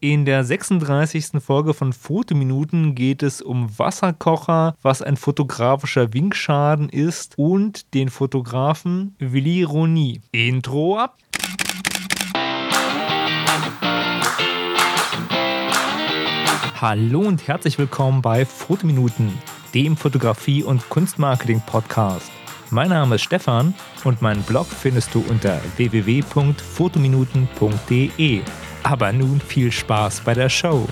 In der 36. Folge von Fotominuten geht es um Wasserkocher, was ein fotografischer Winkschaden ist und den Fotografen Willi Roni. Intro ab! Hallo und herzlich willkommen bei Fotominuten, dem Fotografie- und Kunstmarketing-Podcast. Mein Name ist Stefan und meinen Blog findest du unter www.fotominuten.de. Aber nun viel Spaß bei der Show.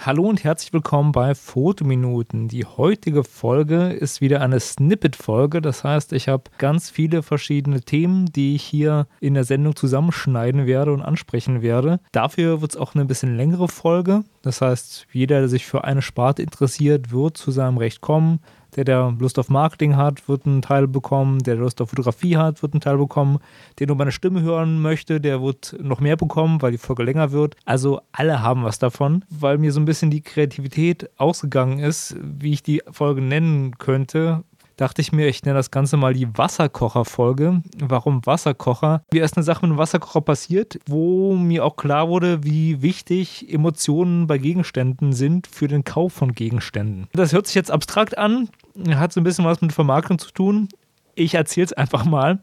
Hallo und herzlich willkommen bei Fotominuten. Die heutige Folge ist wieder eine Snippet-Folge. Das heißt, ich habe ganz viele verschiedene Themen, die ich hier in der Sendung zusammenschneiden werde und ansprechen werde. Dafür wird es auch eine bisschen längere Folge. Das heißt, jeder, der sich für eine Sparte interessiert, wird zu seinem Recht kommen. Der, der Lust auf Marketing hat, wird einen Teil bekommen. Der, der Lust auf Fotografie hat, wird einen Teil bekommen. Der nur meine Stimme hören möchte, der wird noch mehr bekommen, weil die Folge länger wird. Also alle haben was davon, weil mir so ein bisschen die Kreativität ausgegangen ist, wie ich die Folge nennen könnte dachte ich mir, ich nenne das Ganze mal die Wasserkocher-Folge. Warum Wasserkocher? Wie erst eine Sache mit dem Wasserkocher passiert, wo mir auch klar wurde, wie wichtig Emotionen bei Gegenständen sind für den Kauf von Gegenständen. Das hört sich jetzt abstrakt an, hat so ein bisschen was mit Vermarktung zu tun. Ich erzähle es einfach mal.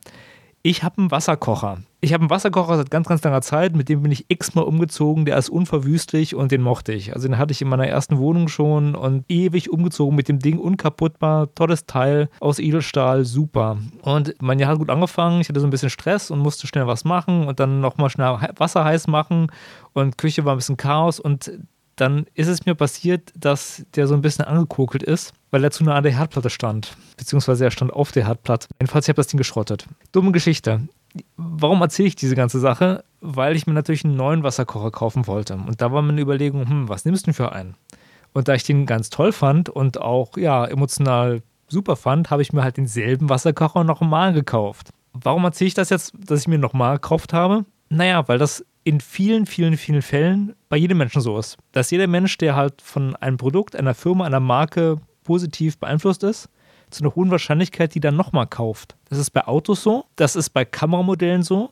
Ich habe einen Wasserkocher. Ich habe einen Wasserkocher seit ganz, ganz langer Zeit, mit dem bin ich x-mal umgezogen. Der ist unverwüstlich und den mochte ich. Also den hatte ich in meiner ersten Wohnung schon und ewig umgezogen mit dem Ding, unkaputtbar, tolles Teil aus Edelstahl, super. Und mein Jahr hat gut angefangen. Ich hatte so ein bisschen Stress und musste schnell was machen und dann nochmal schnell Wasser heiß machen und Küche war ein bisschen Chaos und dann ist es mir passiert, dass der so ein bisschen angekokelt ist, weil er zu nah an der Herdplatte stand. Beziehungsweise er stand auf der Herdplatte. Jedenfalls, ich habe das Ding geschrottet. Dumme Geschichte. Warum erzähle ich diese ganze Sache? Weil ich mir natürlich einen neuen Wasserkocher kaufen wollte. Und da war meine Überlegung, hm, was nimmst du denn für einen? Und da ich den ganz toll fand und auch ja emotional super fand, habe ich mir halt denselben Wasserkocher nochmal gekauft. Warum erzähle ich das jetzt, dass ich mir nochmal gekauft habe? Naja, weil das in vielen, vielen, vielen Fällen bei jedem Menschen so ist. Dass jeder Mensch, der halt von einem Produkt, einer Firma, einer Marke positiv beeinflusst ist, zu einer hohen Wahrscheinlichkeit die dann nochmal kauft. Das ist bei Autos so, das ist bei Kameramodellen so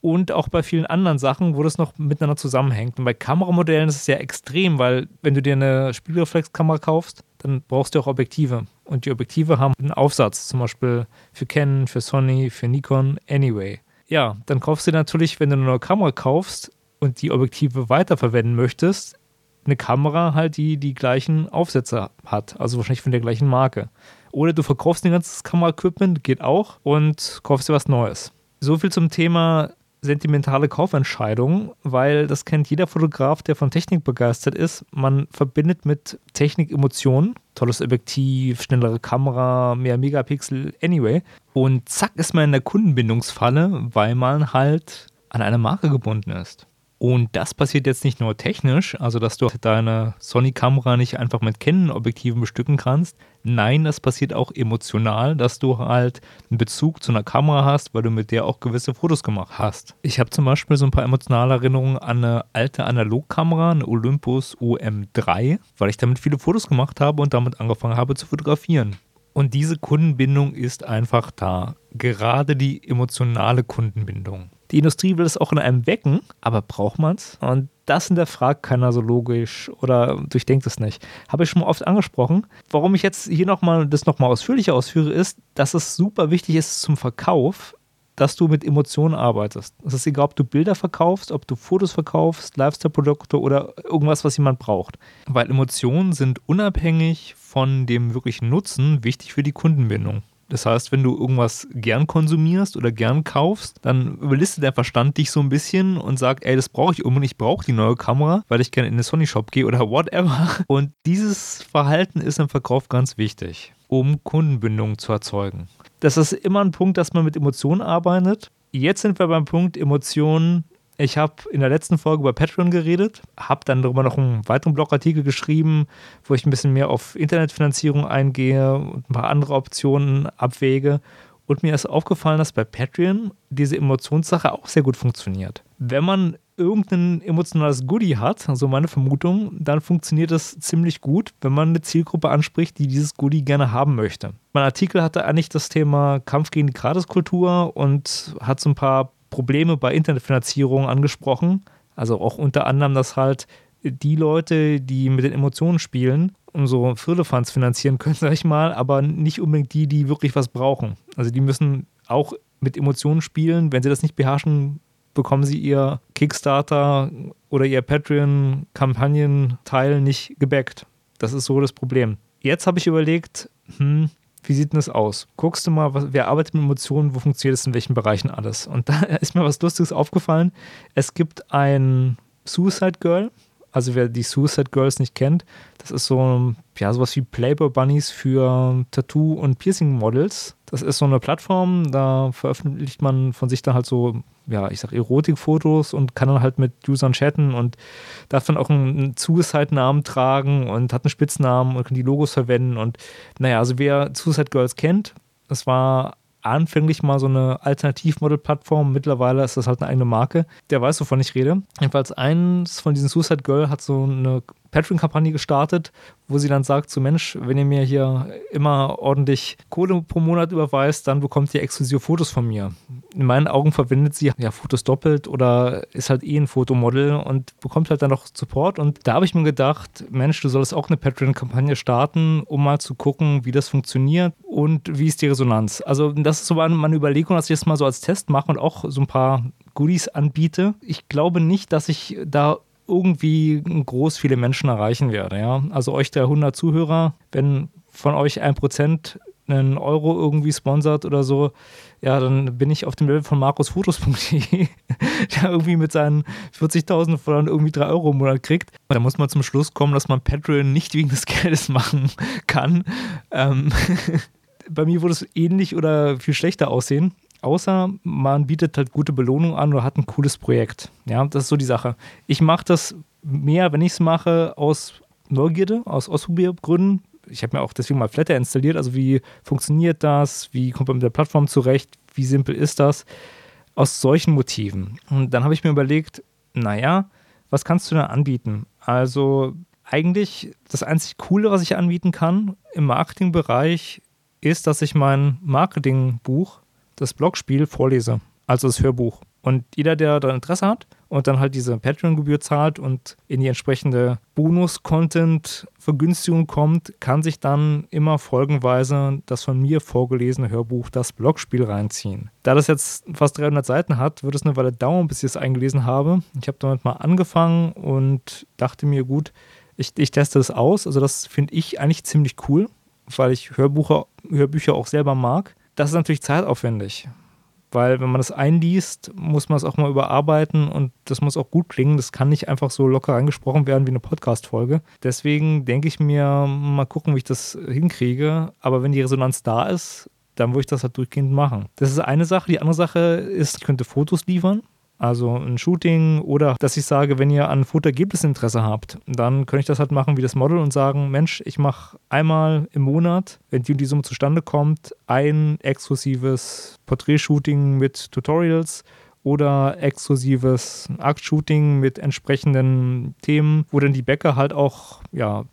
und auch bei vielen anderen Sachen, wo das noch miteinander zusammenhängt. Und bei Kameramodellen ist es ja extrem, weil wenn du dir eine Spiegelreflexkamera kaufst, dann brauchst du auch Objektive. Und die Objektive haben einen Aufsatz, zum Beispiel für Canon, für Sony, für Nikon, Anyway. Ja, dann kaufst du natürlich, wenn du eine neue Kamera kaufst und die Objektive weiterverwenden möchtest, eine Kamera halt, die die gleichen Aufsätze hat, also wahrscheinlich von der gleichen Marke. Oder du verkaufst ein ganzes Kameraequipment, geht auch, und kaufst dir was Neues. So viel zum Thema sentimentale Kaufentscheidung, weil das kennt jeder Fotograf, der von Technik begeistert ist. Man verbindet mit Technik Emotionen. Tolles Objektiv, schnellere Kamera, mehr Megapixel, anyway. Und zack ist man in der Kundenbindungsfalle, weil man halt an eine Marke gebunden ist. Und das passiert jetzt nicht nur technisch, also dass du deine Sony-Kamera nicht einfach mit Canon-Objektiven bestücken kannst. Nein, das passiert auch emotional, dass du halt einen Bezug zu einer Kamera hast, weil du mit der auch gewisse Fotos gemacht hast. Ich habe zum Beispiel so ein paar emotionale Erinnerungen an eine alte Analogkamera, eine Olympus OM3, weil ich damit viele Fotos gemacht habe und damit angefangen habe zu fotografieren. Und diese Kundenbindung ist einfach da. Gerade die emotionale Kundenbindung. Die Industrie will es auch in einem wecken, aber braucht man es? Und das hinterfragt keiner so logisch oder durchdenkt es nicht. Habe ich schon oft angesprochen. Warum ich jetzt hier nochmal das nochmal ausführlicher ausführe, ist, dass es super wichtig ist zum Verkauf, dass du mit Emotionen arbeitest. Es ist egal, ob du Bilder verkaufst, ob du Fotos verkaufst, Lifestyle-Produkte oder irgendwas, was jemand braucht. Weil Emotionen sind unabhängig von dem wirklichen Nutzen wichtig für die Kundenbindung. Das heißt, wenn du irgendwas gern konsumierst oder gern kaufst, dann überlistet der Verstand dich so ein bisschen und sagt, ey, das brauche ich unbedingt, ich brauche die neue Kamera, weil ich gerne in den Sony Shop gehe oder whatever. Und dieses Verhalten ist im Verkauf ganz wichtig, um Kundenbindung zu erzeugen. Das ist immer ein Punkt, dass man mit Emotionen arbeitet. Jetzt sind wir beim Punkt Emotionen ich habe in der letzten Folge über Patreon geredet, habe dann darüber noch einen weiteren Blogartikel geschrieben, wo ich ein bisschen mehr auf Internetfinanzierung eingehe und ein paar andere Optionen abwäge. Und mir ist aufgefallen, dass bei Patreon diese Emotionssache auch sehr gut funktioniert. Wenn man irgendein emotionales Goodie hat, also meine Vermutung, dann funktioniert das ziemlich gut, wenn man eine Zielgruppe anspricht, die dieses Goodie gerne haben möchte. Mein Artikel hatte eigentlich das Thema Kampf gegen die Gratiskultur und hat so ein paar Probleme bei Internetfinanzierung angesprochen. Also auch unter anderem, dass halt die Leute, die mit den Emotionen spielen, um so Firlefanz finanzieren können, sag ich mal, aber nicht unbedingt die, die wirklich was brauchen. Also die müssen auch mit Emotionen spielen. Wenn sie das nicht beherrschen, bekommen sie ihr Kickstarter oder ihr Patreon-Kampagnenteil nicht gebackt. Das ist so das Problem. Jetzt habe ich überlegt, hm, wie sieht denn das aus? Guckst du mal, was, wer arbeitet mit Emotionen, wo funktioniert es in welchen Bereichen alles? Und da ist mir was Lustiges aufgefallen. Es gibt ein Suicide Girl, also wer die Suicide Girls nicht kennt, das ist so ja, sowas wie Playboy Bunnies für Tattoo- und Piercing-Models. Das ist so eine Plattform, da veröffentlicht man von sich dann halt so, ja, ich sag Erotikfotos und kann dann halt mit Usern chatten und darf dann auch einen Suicide-Namen tragen und hat einen Spitznamen und kann die Logos verwenden. Und naja, also wer Suicide Girls kennt, das war anfänglich mal so eine Alternativmodel-Plattform. Mittlerweile ist das halt eine eigene Marke. Der weiß, wovon ich rede. Jedenfalls eins von diesen Suicide Girl hat so eine Patreon-Kampagne gestartet, wo sie dann sagt, so Mensch, wenn ihr mir hier immer ordentlich Kohle pro Monat überweist, dann bekommt ihr exklusive Fotos von mir. In meinen Augen verwendet sie ja Fotos doppelt oder ist halt eh ein Fotomodel und bekommt halt dann noch Support. Und da habe ich mir gedacht, Mensch, du sollst auch eine Patreon-Kampagne starten, um mal zu gucken, wie das funktioniert und wie ist die Resonanz. Also das ist so meine Überlegung, dass ich das mal so als Test mache und auch so ein paar Goodies anbiete. Ich glaube nicht, dass ich da irgendwie groß viele Menschen erreichen werde. Ja? Also euch der 100 Zuhörer, wenn von euch ein Prozent einen Euro irgendwie sponsert oder so, ja, dann bin ich auf dem Level von markusfotos.de, der irgendwie mit seinen 40.000 Followern irgendwie 3 Euro im Monat kriegt. Da muss man zum Schluss kommen, dass man Patreon nicht wegen des Geldes machen kann. Ähm Bei mir würde es ähnlich oder viel schlechter aussehen außer man bietet halt gute Belohnung an oder hat ein cooles Projekt. Ja, das ist so die Sache. Ich mache das mehr, wenn ich es mache, aus Neugierde, aus Ausprobiergründen. Ich habe mir auch deswegen mal Flatter installiert. Also wie funktioniert das? Wie kommt man mit der Plattform zurecht? Wie simpel ist das? Aus solchen Motiven. Und dann habe ich mir überlegt, naja, was kannst du da anbieten? Also eigentlich das einzig Coole, was ich anbieten kann im Marketingbereich, ist, dass ich mein Marketingbuch das Blogspiel vorlese, also das Hörbuch. Und jeder, der da Interesse hat und dann halt diese Patreon-Gebühr zahlt und in die entsprechende Bonus-Content-Vergünstigung kommt, kann sich dann immer folgenweise das von mir vorgelesene Hörbuch, das Blogspiel, reinziehen. Da das jetzt fast 300 Seiten hat, wird es eine Weile dauern, bis ich es eingelesen habe. Ich habe damit mal angefangen und dachte mir, gut, ich, ich teste es aus. Also das finde ich eigentlich ziemlich cool, weil ich Hörbucher, Hörbücher auch selber mag. Das ist natürlich zeitaufwendig, weil wenn man das einliest, muss man es auch mal überarbeiten und das muss auch gut klingen. Das kann nicht einfach so locker angesprochen werden wie eine Podcast-Folge. Deswegen denke ich mir, mal gucken, wie ich das hinkriege. Aber wenn die Resonanz da ist, dann würde ich das halt durchgehend machen. Das ist eine Sache. Die andere Sache ist, ich könnte Fotos liefern. Also ein Shooting oder dass ich sage, wenn ihr an Fotoergebnisinteresse habt, dann könnte ich das halt machen wie das Model und sagen, Mensch, ich mache einmal im Monat, wenn die und die Summe zustande kommt, ein exklusives Porträtshooting mit Tutorials oder exklusives Akt-Shooting mit entsprechenden Themen, wo dann die Bäcker halt auch ja,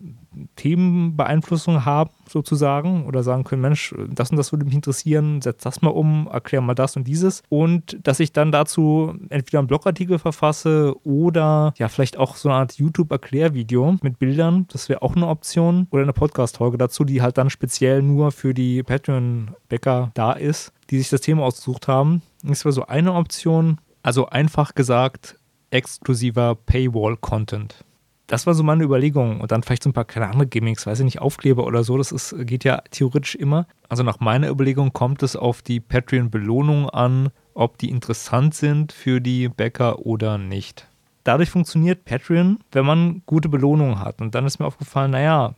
Themenbeeinflussung haben, sozusagen, oder sagen können, Mensch, das und das würde mich interessieren, setz das mal um, erklär mal das und dieses. Und dass ich dann dazu entweder einen Blogartikel verfasse oder ja, vielleicht auch so eine Art YouTube-Erklärvideo mit Bildern, das wäre auch eine Option, oder eine Podcast-Folge dazu, die halt dann speziell nur für die Patreon-Bäcker da ist, die sich das Thema ausgesucht haben. Das wäre so eine Option. Also einfach gesagt, exklusiver Paywall-Content das war so meine Überlegung. Und dann vielleicht so ein paar kleine andere Gimmicks, weiß ich nicht, Aufkleber oder so. Das ist, geht ja theoretisch immer. Also nach meiner Überlegung kommt es auf die Patreon-Belohnung an, ob die interessant sind für die Bäcker oder nicht. Dadurch funktioniert Patreon, wenn man gute Belohnungen hat. Und dann ist mir aufgefallen, naja,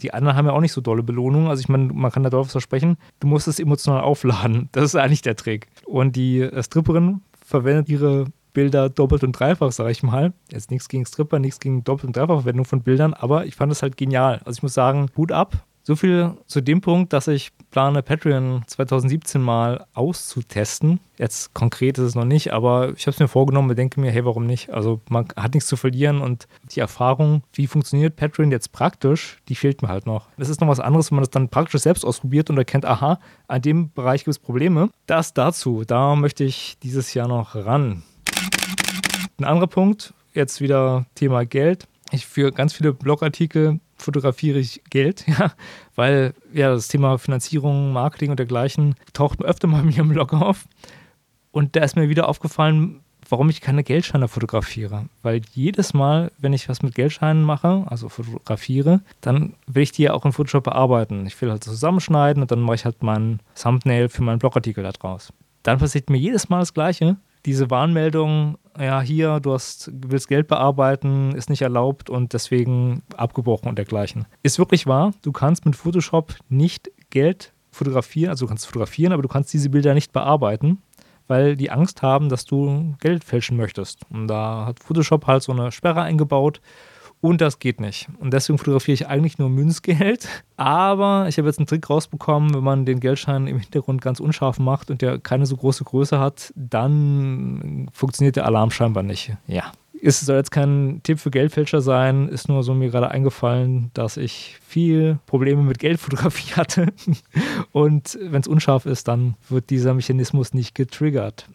die anderen haben ja auch nicht so dolle Belohnungen. Also ich meine, man kann da drauf versprechen, du musst es emotional aufladen. Das ist eigentlich der Trick. Und die äh, Stripperin verwendet ihre Bilder doppelt und dreifach, sage ich mal. Jetzt nichts gegen Stripper, nichts gegen Doppelt- und Dreifachverwendung von Bildern, aber ich fand es halt genial. Also ich muss sagen, Hut ab. So viel zu dem Punkt, dass ich plane, Patreon 2017 mal auszutesten. Jetzt konkret ist es noch nicht, aber ich habe es mir vorgenommen und denke mir, hey, warum nicht? Also man hat nichts zu verlieren und die Erfahrung, wie funktioniert Patreon jetzt praktisch, die fehlt mir halt noch. Es ist noch was anderes, wenn man das dann praktisch selbst ausprobiert und erkennt, aha, an dem Bereich gibt es Probleme. Das dazu, da möchte ich dieses Jahr noch ran. Ein anderer Punkt, jetzt wieder Thema Geld. Ich für ganz viele Blogartikel fotografiere ich Geld, ja, weil ja das Thema Finanzierung, Marketing und dergleichen taucht öfter mal mir im Blog auf. Und da ist mir wieder aufgefallen, warum ich keine Geldscheine fotografiere. Weil jedes Mal, wenn ich was mit Geldscheinen mache, also fotografiere, dann will ich die ja auch in Photoshop bearbeiten. Ich will halt zusammenschneiden und dann mache ich halt meinen Thumbnail für meinen Blogartikel da draus. Dann passiert mir jedes Mal das Gleiche diese Warnmeldung, ja, hier, du hast, willst Geld bearbeiten, ist nicht erlaubt und deswegen abgebrochen und dergleichen. Ist wirklich wahr, du kannst mit Photoshop nicht Geld fotografieren, also du kannst fotografieren, aber du kannst diese Bilder nicht bearbeiten, weil die Angst haben, dass du Geld fälschen möchtest. Und da hat Photoshop halt so eine Sperre eingebaut und das geht nicht. Und deswegen fotografiere ich eigentlich nur Münzgeld. Aber ich habe jetzt einen Trick rausbekommen, wenn man den Geldschein im Hintergrund ganz unscharf macht und der keine so große Größe hat, dann funktioniert der Alarm scheinbar nicht. Ja. Es soll jetzt kein Tipp für Geldfälscher sein, ist nur so mir gerade eingefallen, dass ich viel Probleme mit Geldfotografie hatte. Und wenn es unscharf ist, dann wird dieser Mechanismus nicht getriggert.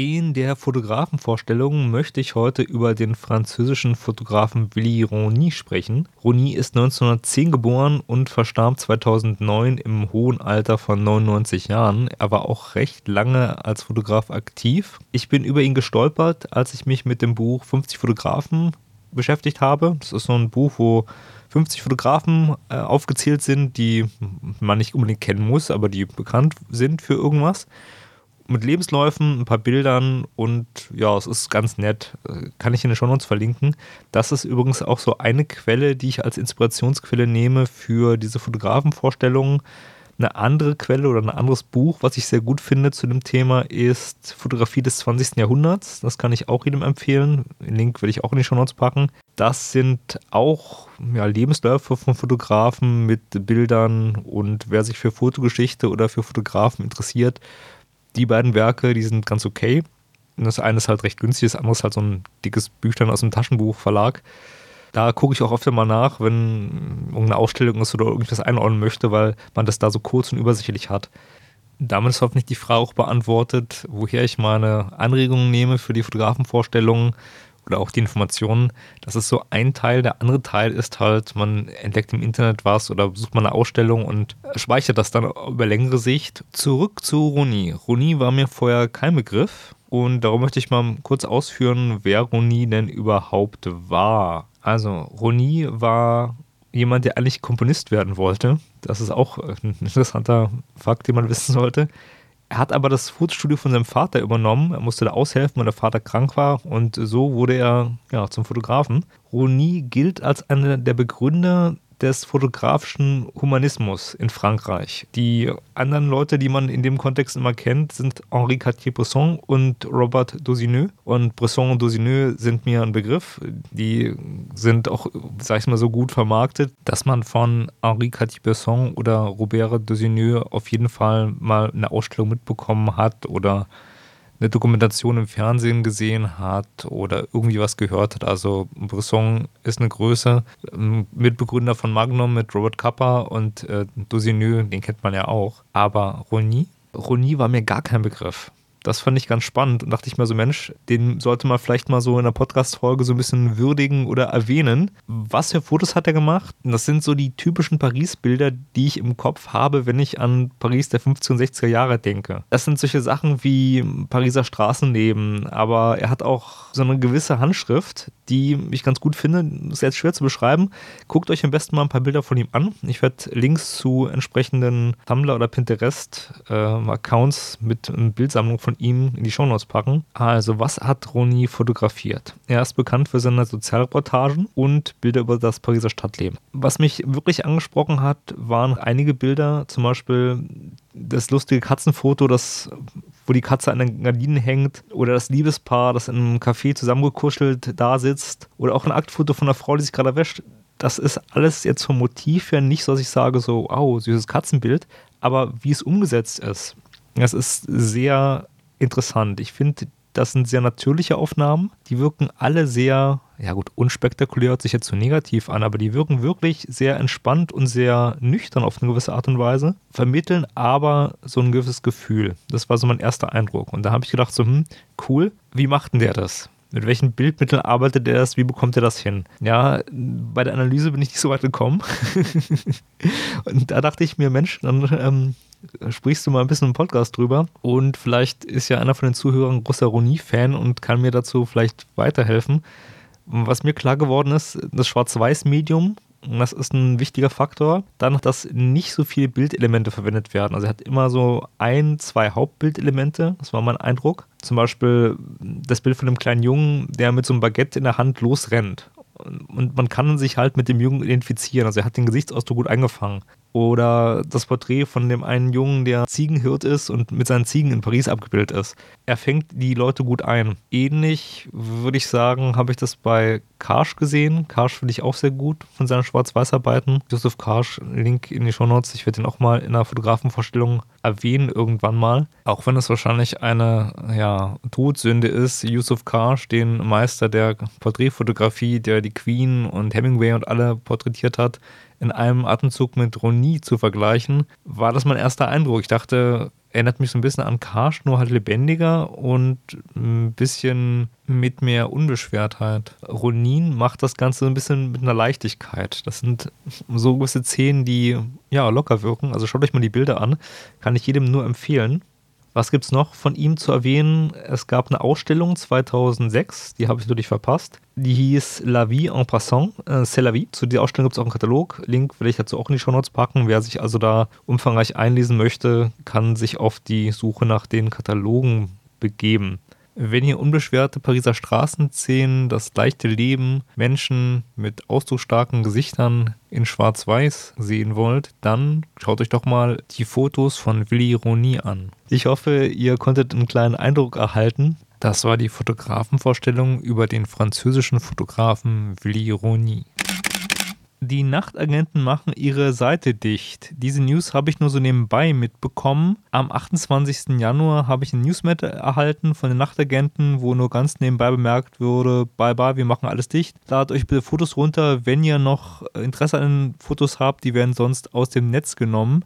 In der Fotografenvorstellung möchte ich heute über den französischen Fotografen Willy Rony sprechen. Rony ist 1910 geboren und verstarb 2009 im hohen Alter von 99 Jahren. Er war auch recht lange als Fotograf aktiv. Ich bin über ihn gestolpert, als ich mich mit dem Buch 50 Fotografen beschäftigt habe. Das ist so ein Buch, wo 50 Fotografen äh, aufgezählt sind, die man nicht unbedingt kennen muss, aber die bekannt sind für irgendwas mit Lebensläufen, ein paar Bildern und ja, es ist ganz nett. Kann ich in den Show Notes verlinken. Das ist übrigens auch so eine Quelle, die ich als Inspirationsquelle nehme für diese Fotografenvorstellungen. Eine andere Quelle oder ein anderes Buch, was ich sehr gut finde zu dem Thema, ist Fotografie des 20. Jahrhunderts. Das kann ich auch jedem empfehlen. Den Link werde ich auch in die Show Notes packen. Das sind auch ja, Lebensläufe von Fotografen mit Bildern und wer sich für Fotogeschichte oder für Fotografen interessiert, die beiden Werke, die sind ganz okay. das eine ist halt recht günstig, das andere ist halt so ein dickes Büchlein aus dem Taschenbuchverlag. Da gucke ich auch öfter mal nach, wenn irgendeine Ausstellung ist oder irgendwas einordnen möchte, weil man das da so kurz und übersichtlich hat. Damit ist hoffentlich die Frage auch beantwortet, woher ich meine Anregungen nehme für die Fotografenvorstellungen oder auch die Informationen. Das ist so ein Teil. Der andere Teil ist halt, man entdeckt im Internet was oder besucht mal eine Ausstellung und speichert das dann über längere Sicht. Zurück zu Roni. Roni war mir vorher kein Begriff und darum möchte ich mal kurz ausführen, wer Roni denn überhaupt war. Also, Roni war jemand, der eigentlich Komponist werden wollte. Das ist auch ein interessanter Fakt, den man wissen sollte. Er hat aber das Fotostudio von seinem Vater übernommen. Er musste da aushelfen, weil der Vater krank war. Und so wurde er ja, zum Fotografen. Rony gilt als einer der Begründer des fotografischen Humanismus in Frankreich. Die anderen Leute, die man in dem Kontext immer kennt, sind Henri Cartier-Bresson und Robert Dosineux. Und Bresson und Dosineux sind mir ein Begriff. Die sind auch, sag ich mal, so gut vermarktet, dass man von Henri Cartier-Bresson oder Robert Dosineux auf jeden Fall mal eine Ausstellung mitbekommen hat oder eine Dokumentation im Fernsehen gesehen hat oder irgendwie was gehört hat. Also Bresson ist eine Größe, ähm, Mitbegründer von Magnum mit Robert Kappa und äh, Dosineux, den kennt man ja auch. Aber Rony, Rony war mir gar kein Begriff. Das fand ich ganz spannend und dachte ich mir so, Mensch, den sollte man vielleicht mal so in der Podcast-Folge so ein bisschen würdigen oder erwähnen. Was für Fotos hat er gemacht? Das sind so die typischen Paris-Bilder, die ich im Kopf habe, wenn ich an Paris der 50er und 60er Jahre denke. Das sind solche Sachen wie Pariser Straßenleben, aber er hat auch so eine gewisse Handschrift, die ich ganz gut finde. Ist jetzt schwer zu beschreiben. Guckt euch am besten mal ein paar Bilder von ihm an. Ich werde Links zu entsprechenden Tumblr oder Pinterest-Accounts äh, mit Bildsammlung von ihm in die Shownotes packen. Also, was hat Roni fotografiert? Er ist bekannt für seine Sozialreportagen und Bilder über das Pariser Stadtleben. Was mich wirklich angesprochen hat, waren einige Bilder, zum Beispiel das lustige Katzenfoto, das wo die Katze an den Gardinen hängt oder das Liebespaar, das in einem Café zusammengekuschelt da sitzt oder auch ein Aktfoto von einer Frau, die sich gerade wäscht. Das ist alles jetzt vom Motiv her nicht so, dass ich sage so, oh, süßes Katzenbild, aber wie es umgesetzt ist, das ist sehr interessant. Ich finde, das sind sehr natürliche Aufnahmen. Die wirken alle sehr, ja gut, unspektakulär hört sich jetzt so negativ an, aber die wirken wirklich sehr entspannt und sehr nüchtern auf eine gewisse Art und Weise, vermitteln aber so ein gewisses Gefühl. Das war so mein erster Eindruck. Und da habe ich gedacht, so, hm, cool, wie macht denn der das? Mit welchen Bildmitteln arbeitet er das? Wie bekommt er das hin? Ja, bei der Analyse bin ich nicht so weit gekommen. und da dachte ich mir, Mensch, dann ähm, sprichst du mal ein bisschen im Podcast drüber. Und vielleicht ist ja einer von den Zuhörern großer Roni-Fan und kann mir dazu vielleicht weiterhelfen. Was mir klar geworden ist, das Schwarz-Weiß-Medium, das ist ein wichtiger Faktor. Dann, dass nicht so viele Bildelemente verwendet werden. Also er hat immer so ein, zwei Hauptbildelemente, das war mein Eindruck. Zum Beispiel das Bild von einem kleinen Jungen, der mit so einem Baguette in der Hand losrennt. Und man kann sich halt mit dem Jungen identifizieren. Also er hat den Gesichtsausdruck gut eingefangen. Oder das Porträt von dem einen Jungen, der Ziegenhirt ist und mit seinen Ziegen in Paris abgebildet ist. Er fängt die Leute gut ein. Ähnlich würde ich sagen, habe ich das bei Karsch gesehen. Karsch finde ich auch sehr gut von seinen Schwarz-Weiß-Arbeiten. Josef Karsch, Link in die Shownotes. Ich werde ihn auch mal in einer Fotografenvorstellung erwähnen irgendwann mal. Auch wenn es wahrscheinlich eine ja, Todsünde ist, Yusuf Karsch, den Meister der Porträtfotografie, der die Queen und Hemingway und alle porträtiert hat, in einem Atemzug mit Roni zu vergleichen, war das mein erster Eindruck. Ich dachte, erinnert mich so ein bisschen an Karsch, nur halt lebendiger und ein bisschen mit mehr Unbeschwertheit. Ronin macht das Ganze ein bisschen mit einer Leichtigkeit. Das sind so gewisse Szenen, die ja locker wirken. Also schaut euch mal die Bilder an. Kann ich jedem nur empfehlen. Was gibt es noch von ihm zu erwähnen? Es gab eine Ausstellung 2006, die habe ich natürlich verpasst. Die hieß La Vie en Passant, äh, C'est la Vie. Zu dieser Ausstellung gibt es auch einen Katalog. Link will ich dazu auch in die Show Notes packen. Wer sich also da umfangreich einlesen möchte, kann sich auf die Suche nach den Katalogen begeben. Wenn ihr unbeschwerte Pariser Straßenszenen, das leichte Leben, Menschen mit ausdrucksstarken Gesichtern in Schwarz-Weiß sehen wollt, dann schaut euch doch mal die Fotos von Willy Roni an. Ich hoffe, ihr konntet einen kleinen Eindruck erhalten. Das war die Fotografenvorstellung über den französischen Fotografen Willy Roni. Die Nachtagenten machen ihre Seite dicht. Diese News habe ich nur so nebenbei mitbekommen. Am 28. Januar habe ich ein Newsletter erhalten von den Nachtagenten, wo nur ganz nebenbei bemerkt wurde, bye bye, wir machen alles dicht. Ladet euch bitte Fotos runter, wenn ihr noch Interesse an Fotos habt, die werden sonst aus dem Netz genommen.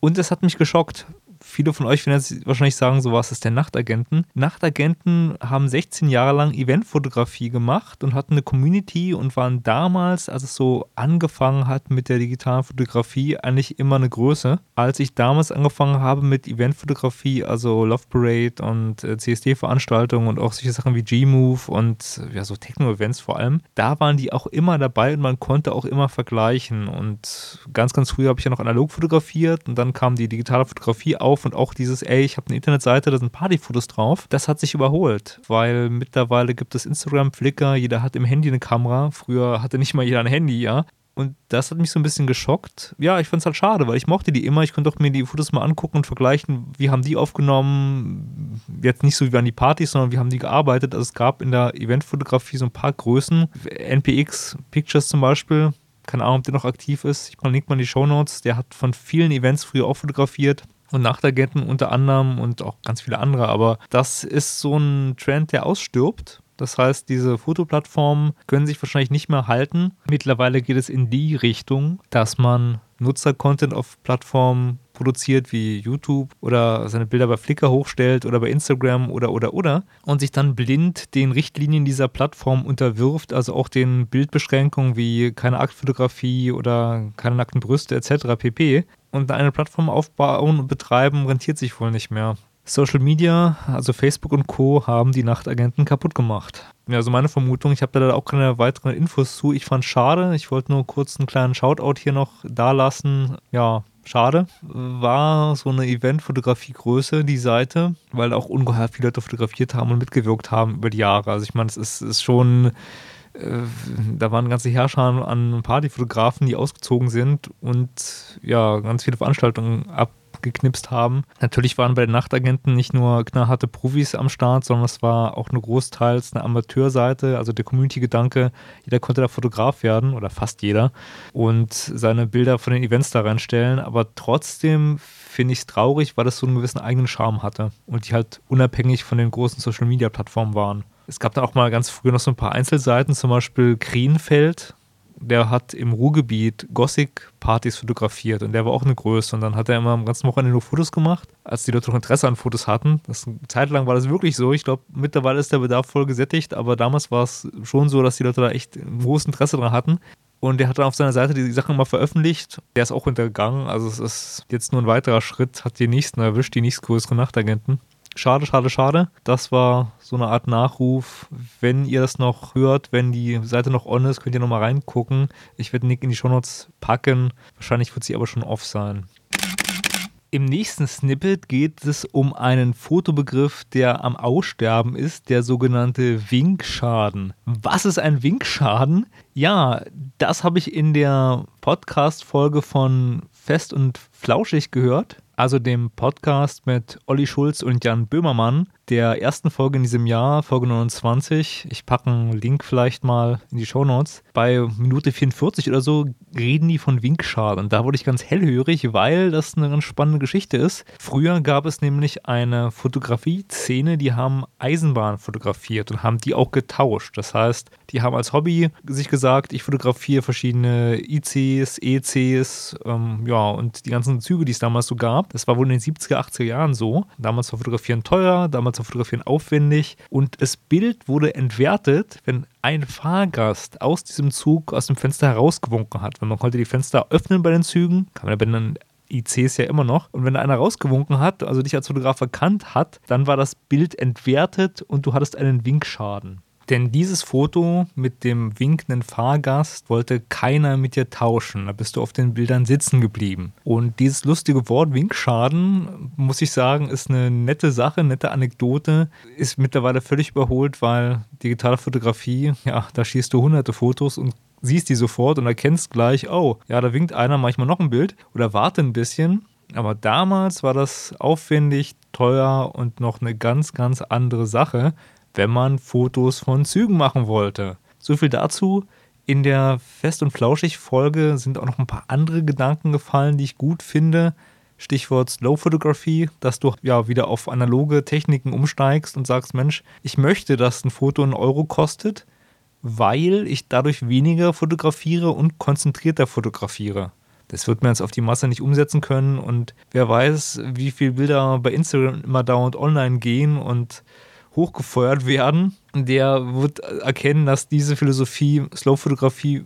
Und es hat mich geschockt viele von euch werden jetzt wahrscheinlich sagen, so was ist der Nachtagenten. Nachtagenten haben 16 Jahre lang Eventfotografie gemacht und hatten eine Community und waren damals, als es so angefangen hat mit der digitalen Fotografie, eigentlich immer eine Größe. Als ich damals angefangen habe mit Eventfotografie, also Love Parade und äh, CSD-Veranstaltungen und auch solche Sachen wie G-Move und ja, so Techno-Events vor allem, da waren die auch immer dabei und man konnte auch immer vergleichen. Und ganz, ganz früh habe ich ja noch analog fotografiert und dann kam die digitale Fotografie auf und auch dieses, ey, ich habe eine Internetseite, da sind Partyfotos drauf, das hat sich überholt, weil mittlerweile gibt es Instagram, Flickr, jeder hat im Handy eine Kamera. Früher hatte nicht mal jeder ein Handy, ja. Und das hat mich so ein bisschen geschockt. Ja, ich fand es halt schade, weil ich mochte die immer. Ich konnte auch mir die Fotos mal angucken und vergleichen, wie haben die aufgenommen. Jetzt nicht so wie an die Partys, sondern wie haben die gearbeitet. Also es gab in der Eventfotografie so ein paar Größen. NPX Pictures zum Beispiel. Keine Ahnung, ob der noch aktiv ist. Ich verlinke mal in die Show Notes. Der hat von vielen Events früher auch fotografiert und Nachtagenten unter anderem und auch ganz viele andere. Aber das ist so ein Trend, der ausstirbt. Das heißt, diese Fotoplattformen können sich wahrscheinlich nicht mehr halten. Mittlerweile geht es in die Richtung, dass man Nutzer-Content auf Plattformen produziert wie YouTube oder seine Bilder bei Flickr hochstellt oder bei Instagram oder oder oder und sich dann blind den Richtlinien dieser Plattform unterwirft, also auch den Bildbeschränkungen wie keine Aktfotografie oder keine nackten Brüste etc. pp. Und eine Plattform aufbauen und betreiben rentiert sich wohl nicht mehr. Social Media, also Facebook und Co., haben die Nachtagenten kaputt gemacht. Ja, also meine Vermutung, ich habe da auch keine weiteren Infos zu. Ich fand schade. Ich wollte nur kurz einen kleinen Shoutout hier noch da lassen. Ja, schade. War so eine Eventfotografie-Größe, die Seite, weil auch ungeheuer viele Leute fotografiert haben und mitgewirkt haben über die Jahre. Also ich meine, es ist, ist schon da waren ganze Herrscher an Partyfotografen, die ausgezogen sind und ja, ganz viele Veranstaltungen ab geknipst haben. Natürlich waren bei den Nachtagenten nicht nur knallharte Profis am Start, sondern es war auch eine großteils eine Amateurseite, also der Community-Gedanke, jeder konnte da Fotograf werden oder fast jeder und seine Bilder von den Events da reinstellen, aber trotzdem finde ich es traurig, weil das so einen gewissen eigenen Charme hatte und die halt unabhängig von den großen Social-Media-Plattformen waren. Es gab dann auch mal ganz früh noch so ein paar Einzelseiten, zum Beispiel Krienfeld, der hat im Ruhrgebiet Gothic-Partys fotografiert und der war auch eine Größe. Und dann hat er immer am ganzen Wochenende nur Fotos gemacht, als die Leute noch Interesse an Fotos hatten. Das, eine Zeit lang war das wirklich so. Ich glaube, mittlerweile ist der Bedarf voll gesättigt, aber damals war es schon so, dass die Leute da echt ein großes Interesse dran hatten. Und der hat dann auf seiner Seite die Sachen mal veröffentlicht. Der ist auch hintergegangen. Also es ist jetzt nur ein weiterer Schritt, hat die nächsten erwischt, die nächstgrößeren Nachtagenten. Schade, schade, schade. Das war so eine Art Nachruf. Wenn ihr das noch hört, wenn die Seite noch on ist, könnt ihr nochmal reingucken. Ich werde Nick in die Shownotes packen. Wahrscheinlich wird sie aber schon off sein. Im nächsten Snippet geht es um einen Fotobegriff, der am Aussterben ist, der sogenannte Winkschaden. Was ist ein Winkschaden? Ja, das habe ich in der Podcast-Folge von Fest und Flauschig gehört also dem Podcast mit Olli Schulz und Jan Böhmermann, der ersten Folge in diesem Jahr, Folge 29. Ich packe einen Link vielleicht mal in die Show Notes. Bei Minute 44 oder so reden die von Winkschal und da wurde ich ganz hellhörig, weil das eine ganz spannende Geschichte ist. Früher gab es nämlich eine Fotografie-Szene, die haben Eisenbahn fotografiert und haben die auch getauscht. Das heißt, die haben als Hobby sich gesagt, ich fotografiere verschiedene ICs, ECs, ähm, ja, und die ganzen Züge, die es damals so gab. Das war wohl in den 70er, 80er Jahren so. Damals war Fotografieren teuer, damals war Fotografieren aufwendig und das Bild wurde entwertet, wenn ein Fahrgast aus diesem Zug aus dem Fenster herausgewunken hat. Wenn man konnte die Fenster öffnen bei den Zügen, kann man bei den ICs ja immer noch. Und wenn da einer rausgewunken hat, also dich als Fotograf erkannt hat, dann war das Bild entwertet und du hattest einen Winkschaden. Denn dieses Foto mit dem winkenden Fahrgast wollte keiner mit dir tauschen. Da bist du auf den Bildern sitzen geblieben. Und dieses lustige Wort Winkschaden, muss ich sagen, ist eine nette Sache, nette Anekdote. Ist mittlerweile völlig überholt, weil digitale Fotografie, ja, da schießt du hunderte Fotos und siehst die sofort und erkennst gleich, oh, ja, da winkt einer manchmal noch ein Bild oder warte ein bisschen. Aber damals war das aufwendig, teuer und noch eine ganz, ganz andere Sache wenn man Fotos von Zügen machen wollte. So viel dazu. In der Fest- und Flauschig-Folge sind auch noch ein paar andere Gedanken gefallen, die ich gut finde. Stichwort Slow Photography, dass du ja wieder auf analoge Techniken umsteigst und sagst, Mensch, ich möchte, dass ein Foto einen Euro kostet, weil ich dadurch weniger fotografiere und konzentrierter fotografiere. Das wird man jetzt auf die Masse nicht umsetzen können und wer weiß, wie viele Bilder bei Instagram immer dauernd online gehen und hochgefeuert werden, der wird erkennen, dass diese Philosophie Slow-Fotografie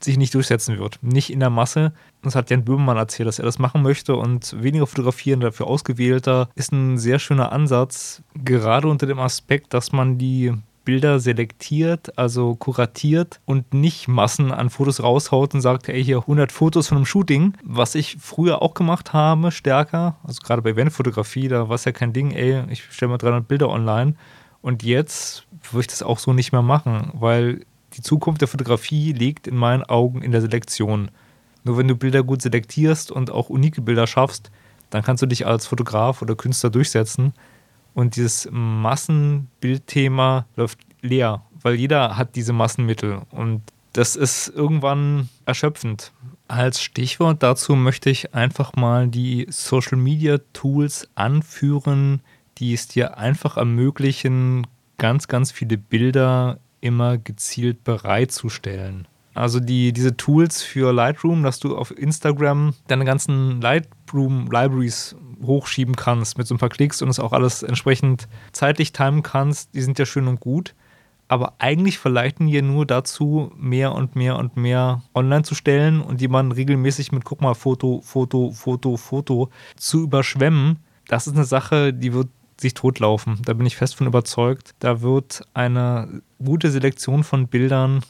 sich nicht durchsetzen wird. Nicht in der Masse. Das hat Jan Böhmermann erzählt, dass er das machen möchte und weniger fotografieren, dafür ausgewählter, ist ein sehr schöner Ansatz, gerade unter dem Aspekt, dass man die Bilder selektiert, also kuratiert und nicht Massen an Fotos raushaut und sagt, ey, hier 100 Fotos von einem Shooting, was ich früher auch gemacht habe, stärker, also gerade bei Eventfotografie, da war es ja kein Ding, ey, ich stelle mal 300 Bilder online und jetzt würde ich das auch so nicht mehr machen, weil die Zukunft der Fotografie liegt in meinen Augen in der Selektion. Nur wenn du Bilder gut selektierst und auch unique Bilder schaffst, dann kannst du dich als Fotograf oder Künstler durchsetzen. Und dieses Massenbildthema läuft leer, weil jeder hat diese Massenmittel. Und das ist irgendwann erschöpfend. Als Stichwort dazu möchte ich einfach mal die Social Media Tools anführen, die es dir einfach ermöglichen, ganz, ganz viele Bilder immer gezielt bereitzustellen. Also die, diese Tools für Lightroom, dass du auf Instagram deine ganzen Lightroom-Libraries hochschieben kannst mit so ein paar Klicks und es auch alles entsprechend zeitlich timen kannst, die sind ja schön und gut. Aber eigentlich verleiten die nur dazu, mehr und mehr und mehr online zu stellen und man regelmäßig mit, guck mal, Foto, Foto, Foto, Foto zu überschwemmen. Das ist eine Sache, die wird sich totlaufen. Da bin ich fest von überzeugt. Da wird eine gute Selektion von Bildern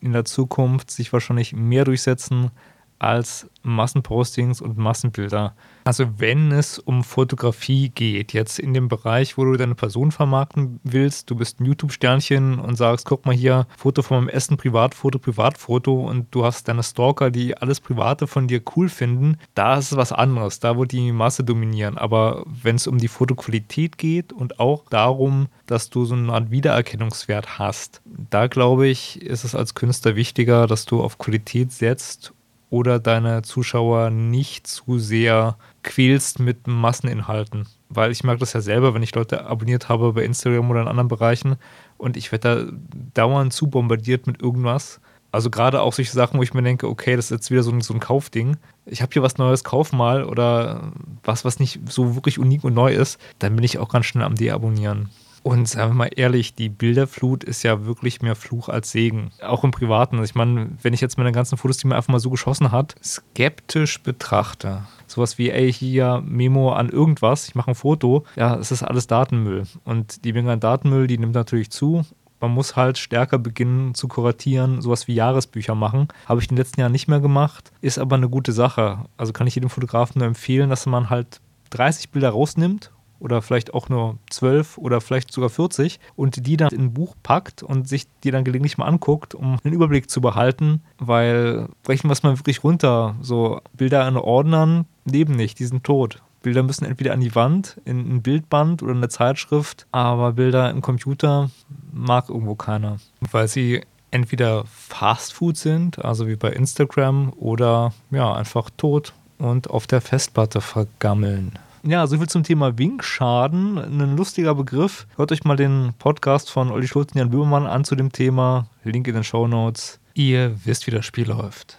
in der Zukunft sich wahrscheinlich mehr durchsetzen als Massenpostings und Massenbilder. Also wenn es um Fotografie geht, jetzt in dem Bereich, wo du deine Person vermarkten willst, du bist ein YouTube-Sternchen und sagst, guck mal hier, Foto von meinem Essen, Privatfoto, Privatfoto und du hast deine Stalker, die alles Private von dir cool finden, da ist es was anderes, da wird die Masse dominieren. Aber wenn es um die Fotoqualität geht und auch darum, dass du so eine Art Wiedererkennungswert hast, da glaube ich, ist es als Künstler wichtiger, dass du auf Qualität setzt oder deine Zuschauer nicht zu sehr quälst mit Masseninhalten. Weil ich merke das ja selber, wenn ich Leute abonniert habe bei Instagram oder in anderen Bereichen und ich werde da dauernd zu bombardiert mit irgendwas. Also gerade auch solche Sachen, wo ich mir denke, okay, das ist jetzt wieder so ein, so ein Kaufding. Ich habe hier was Neues, kauf mal oder was, was nicht so wirklich unik und neu ist, dann bin ich auch ganz schnell am Deabonnieren. Und sagen wir mal ehrlich, die Bilderflut ist ja wirklich mehr Fluch als Segen. Auch im Privaten. Ich meine, wenn ich jetzt meine ganzen Fotos, die man einfach mal so geschossen hat, skeptisch betrachte. Sowas wie, ey, hier Memo an irgendwas, ich mache ein Foto. Ja, es ist alles Datenmüll. Und die Menge an Datenmüll, die nimmt natürlich zu. Man muss halt stärker beginnen zu kuratieren, sowas wie Jahresbücher machen. Habe ich in den letzten Jahren nicht mehr gemacht, ist aber eine gute Sache. Also kann ich jedem Fotografen nur empfehlen, dass man halt 30 Bilder rausnimmt oder vielleicht auch nur zwölf oder vielleicht sogar 40 und die dann in ein Buch packt und sich die dann gelegentlich mal anguckt, um einen Überblick zu behalten, weil brechen wir es mal wirklich runter. So Bilder in Ordnern leben nicht, die sind tot. Bilder müssen entweder an die Wand, in ein Bildband oder in eine Zeitschrift, aber Bilder im Computer mag irgendwo keiner, weil sie entweder Fastfood sind, also wie bei Instagram, oder ja, einfach tot und auf der Festplatte vergammeln. Ja, soviel zum Thema Winkschaden. Ein lustiger Begriff. Hört euch mal den Podcast von Olli Schulz und Jan Böhmermann an zu dem Thema. Link in den Show Notes. Ihr wisst, wie das Spiel läuft.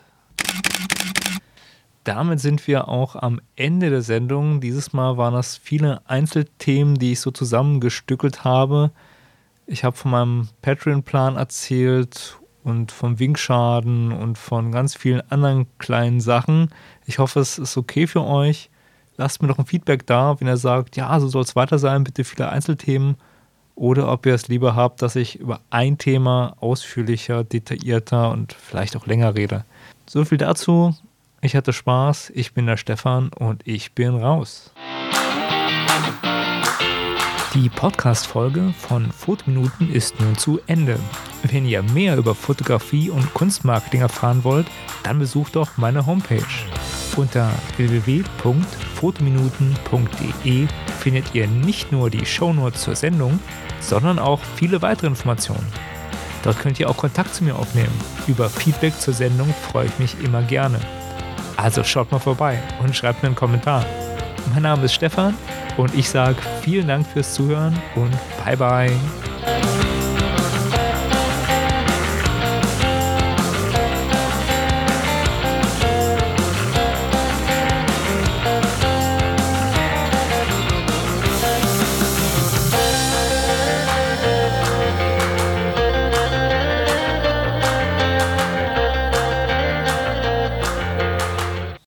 Damit sind wir auch am Ende der Sendung. Dieses Mal waren das viele Einzelthemen, die ich so zusammengestückelt habe. Ich habe von meinem Patreon-Plan erzählt und vom Winkschaden und von ganz vielen anderen kleinen Sachen. Ich hoffe, es ist okay für euch lasst mir doch ein Feedback da, wenn ihr sagt, ja, so soll es weiter sein, bitte viele Einzelthemen. Oder ob ihr es lieber habt, dass ich über ein Thema ausführlicher, detaillierter und vielleicht auch länger rede. So viel dazu. Ich hatte Spaß, ich bin der Stefan und ich bin raus. Die Podcast-Folge von Fotominuten ist nun zu Ende. Wenn ihr mehr über Fotografie und Kunstmarketing erfahren wollt, dann besucht doch meine Homepage unter www.fotominuten.de findet ihr nicht nur die Shownotes zur Sendung, sondern auch viele weitere Informationen. Dort könnt ihr auch Kontakt zu mir aufnehmen. Über Feedback zur Sendung freue ich mich immer gerne. Also schaut mal vorbei und schreibt mir einen Kommentar. Mein Name ist Stefan und ich sage vielen Dank fürs Zuhören und bye bye.